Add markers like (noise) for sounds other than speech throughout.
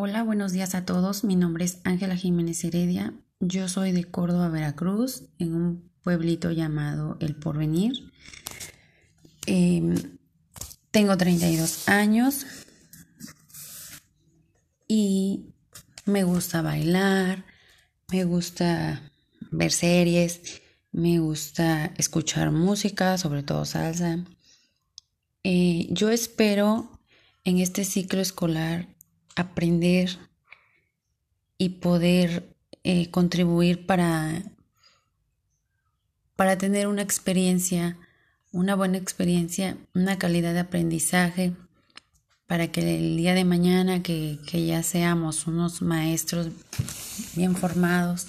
Hola, buenos días a todos. Mi nombre es Ángela Jiménez Heredia. Yo soy de Córdoba, Veracruz, en un pueblito llamado El Porvenir. Em, tengo 32 años y me gusta bailar, me gusta ver series, me gusta escuchar música, sobre todo salsa. Eh, yo espero en este ciclo escolar aprender y poder eh, contribuir para, para tener una experiencia, una buena experiencia, una calidad de aprendizaje, para que el día de mañana que, ya seamos unos maestros bien formados,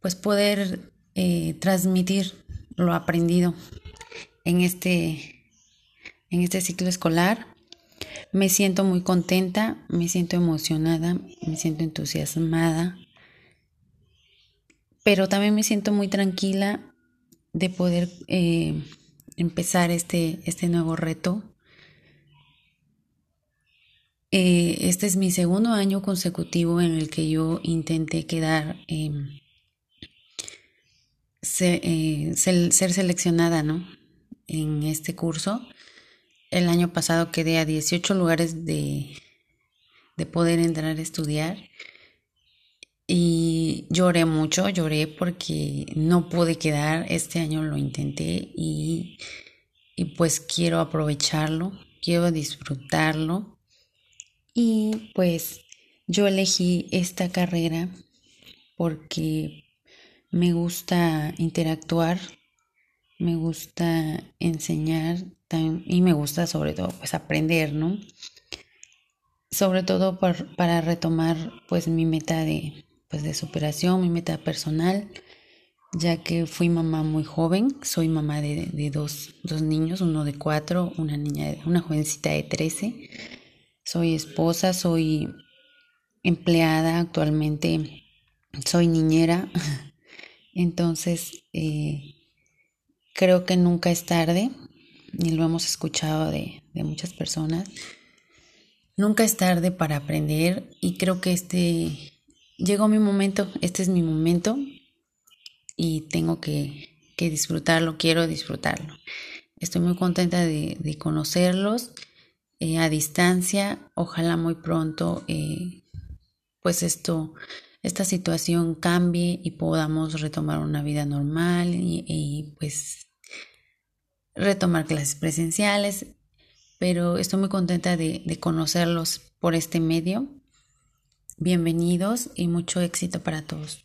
pues poder eh, transmitir lo aprendido en este, en este ciclo escolar me siento muy contenta, me siento emocionada, me siento entusiasmada, pero también me siento muy tranquila de poder eh, empezar este, este nuevo reto. Eh, este es mi segundo año consecutivo en el que yo intenté quedar, em, eh, ser, ser seleccionada ¿no? en este curso el año pasado quedé a 18 lugares de, de poder entrar a estudiar. Y lloré mucho, lloré porque no pude quedar, este año lo intenté y, y pues quiero aprovecharlo, quiero disfrutarlo. Y pues yo elegí esta carrera porque me gusta interactuar, me gusta enseñar y me gusta sobre todo pues aprender, ¿no? Sobre todo para retomar pues mi meta de, pues, de superación, mi meta personal, ya que fui mamá muy joven, soy mamá de, de dos, dos, niños, uno de cuatro, una niña, una jovencita de trece, soy esposa, soy empleada actualmente, soy niñera, (laughs) entonces eh, creo que nunca es tarde y lo hemos escuchado de, muchas personas. Nunca es tarde para aprender y creo que este llegó mi momento, este es mi momento y tengo que, disfrutarlo, quiero disfrutarlo. Estoy muy contenta de, conocerlos eh, a distancia, ojalá muy pronto eh, pues esto, esta situación cambie y podamos retomar una vida normal y pues retomar clases presenciales, pero estoy muy contenta de, conocerlos por este medio. Bienvenidos y mucho éxito para todos.